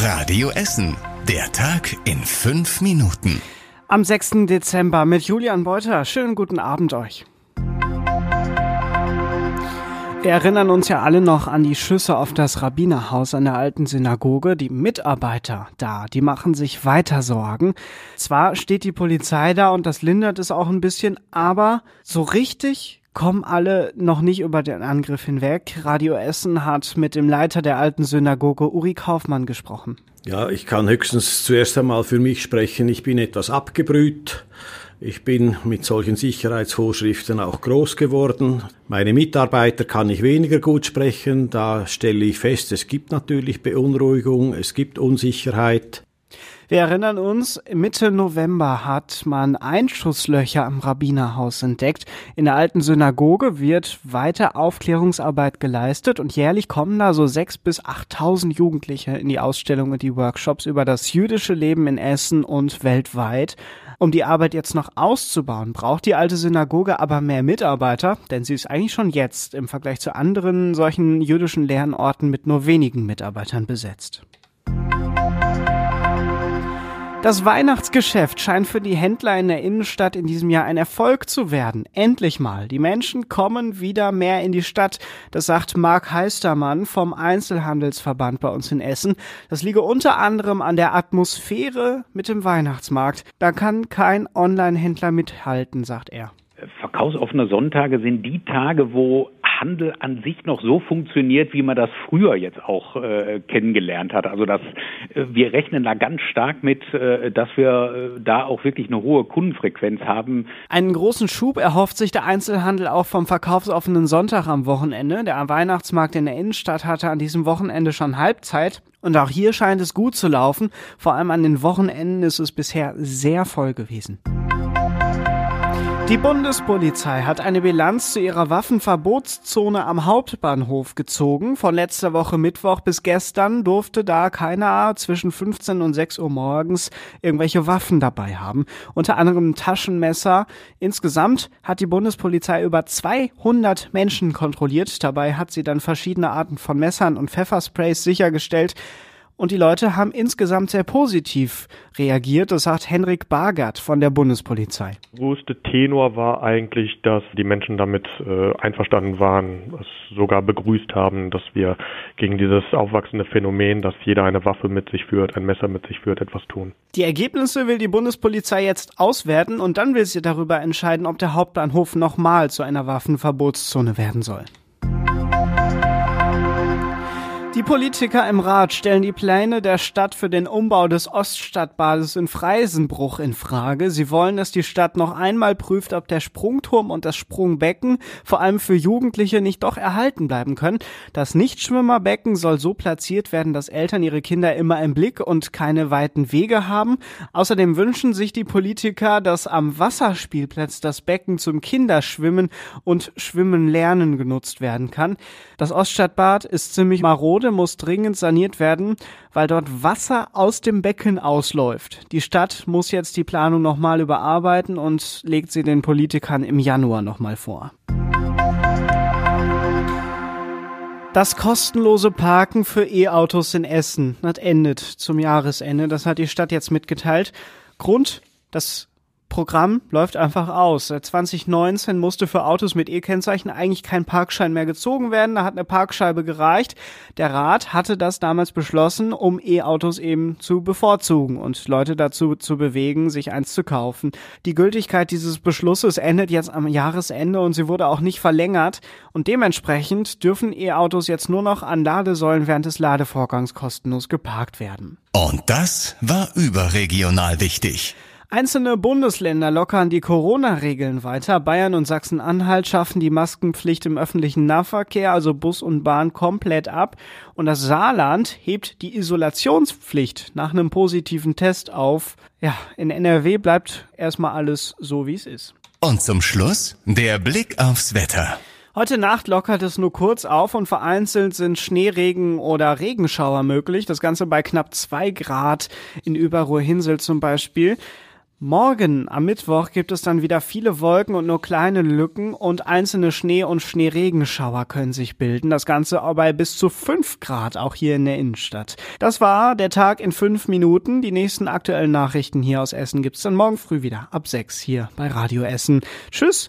Radio Essen. Der Tag in fünf Minuten. Am 6. Dezember mit Julian Beuter. Schönen guten Abend euch. Wir erinnern uns ja alle noch an die Schüsse auf das Rabbinerhaus an der alten Synagoge. Die Mitarbeiter da, die machen sich weiter Sorgen. Zwar steht die Polizei da und das lindert es auch ein bisschen, aber so richtig kommen alle noch nicht über den Angriff hinweg. Radio Essen hat mit dem Leiter der alten Synagoge Uri Kaufmann gesprochen. Ja, ich kann höchstens zuerst einmal für mich sprechen. Ich bin etwas abgebrüht. Ich bin mit solchen Sicherheitsvorschriften auch groß geworden. Meine Mitarbeiter kann ich weniger gut sprechen. Da stelle ich fest, es gibt natürlich Beunruhigung, es gibt Unsicherheit. Wir erinnern uns, Mitte November hat man Einschusslöcher am Rabbinerhaus entdeckt. In der alten Synagoge wird weiter Aufklärungsarbeit geleistet und jährlich kommen da so sechs bis achttausend Jugendliche in die Ausstellungen und die Workshops über das jüdische Leben in Essen und weltweit. Um die Arbeit jetzt noch auszubauen, braucht die alte Synagoge aber mehr Mitarbeiter, denn sie ist eigentlich schon jetzt im Vergleich zu anderen solchen jüdischen Lernorten mit nur wenigen Mitarbeitern besetzt. Das Weihnachtsgeschäft scheint für die Händler in der Innenstadt in diesem Jahr ein Erfolg zu werden. Endlich mal. Die Menschen kommen wieder mehr in die Stadt. Das sagt Marc Heistermann vom Einzelhandelsverband bei uns in Essen. Das liege unter anderem an der Atmosphäre mit dem Weihnachtsmarkt. Da kann kein Online-Händler mithalten, sagt er. Verkaufsoffene Sonntage sind die Tage, wo Handel an sich noch so funktioniert, wie man das früher jetzt auch äh, kennengelernt hat. Also dass äh, wir rechnen da ganz stark mit, äh, dass wir äh, da auch wirklich eine hohe Kundenfrequenz haben. Einen großen Schub erhofft sich der Einzelhandel auch vom verkaufsoffenen Sonntag am Wochenende. Der Weihnachtsmarkt in der Innenstadt hatte an diesem Wochenende schon Halbzeit. Und auch hier scheint es gut zu laufen. Vor allem an den Wochenenden ist es bisher sehr voll gewesen. Die Bundespolizei hat eine Bilanz zu ihrer Waffenverbotszone am Hauptbahnhof gezogen. Von letzter Woche Mittwoch bis gestern durfte da keiner zwischen 15 und 6 Uhr morgens irgendwelche Waffen dabei haben. Unter anderem Taschenmesser. Insgesamt hat die Bundespolizei über 200 Menschen kontrolliert. Dabei hat sie dann verschiedene Arten von Messern und Pfeffersprays sichergestellt. Und die Leute haben insgesamt sehr positiv reagiert. Das sagt Henrik Bargert von der Bundespolizei. Größte Tenor war eigentlich, dass die Menschen damit äh, einverstanden waren, es sogar begrüßt haben, dass wir gegen dieses aufwachsende Phänomen, dass jeder eine Waffe mit sich führt, ein Messer mit sich führt, etwas tun. Die Ergebnisse will die Bundespolizei jetzt auswerten und dann will sie darüber entscheiden, ob der Hauptbahnhof nochmal zu einer Waffenverbotszone werden soll. Die Politiker im Rat stellen die Pläne der Stadt für den Umbau des Oststadtbades in Freisenbruch in Frage. Sie wollen, dass die Stadt noch einmal prüft, ob der Sprungturm und das Sprungbecken vor allem für Jugendliche nicht doch erhalten bleiben können. Das Nichtschwimmerbecken soll so platziert werden, dass Eltern ihre Kinder immer im Blick und keine weiten Wege haben. Außerdem wünschen sich die Politiker, dass am Wasserspielplatz das Becken zum Kinderschwimmen und Schwimmen lernen genutzt werden kann. Das Oststadtbad ist ziemlich marode Gebäude muss dringend saniert werden, weil dort Wasser aus dem Becken ausläuft. Die Stadt muss jetzt die Planung nochmal überarbeiten und legt sie den Politikern im Januar nochmal vor. Das kostenlose Parken für E-Autos in Essen hat endet zum Jahresende. Das hat die Stadt jetzt mitgeteilt. Grund, das Programm läuft einfach aus. Seit 2019 musste für Autos mit E-Kennzeichen eigentlich kein Parkschein mehr gezogen werden. Da hat eine Parkscheibe gereicht. Der Rat hatte das damals beschlossen, um E-Autos eben zu bevorzugen und Leute dazu zu bewegen, sich eins zu kaufen. Die Gültigkeit dieses Beschlusses endet jetzt am Jahresende und sie wurde auch nicht verlängert. Und dementsprechend dürfen E-Autos jetzt nur noch an Ladesäulen während des Ladevorgangs kostenlos geparkt werden. Und das war überregional wichtig. Einzelne Bundesländer lockern die Corona-Regeln weiter. Bayern und Sachsen-Anhalt schaffen die Maskenpflicht im öffentlichen Nahverkehr, also Bus und Bahn, komplett ab. Und das Saarland hebt die Isolationspflicht nach einem positiven Test auf. Ja, in NRW bleibt erstmal alles so, wie es ist. Und zum Schluss der Blick aufs Wetter. Heute Nacht lockert es nur kurz auf und vereinzelt sind Schneeregen oder Regenschauer möglich. Das Ganze bei knapp zwei Grad in Überruhr-Hinsel zum Beispiel. Morgen am Mittwoch gibt es dann wieder viele Wolken und nur kleine Lücken und einzelne Schnee- und Schneeregenschauer können sich bilden. Das Ganze bei bis zu 5 Grad auch hier in der Innenstadt. Das war der Tag in 5 Minuten. Die nächsten aktuellen Nachrichten hier aus Essen gibt's dann morgen früh wieder ab 6 hier bei Radio Essen. Tschüss.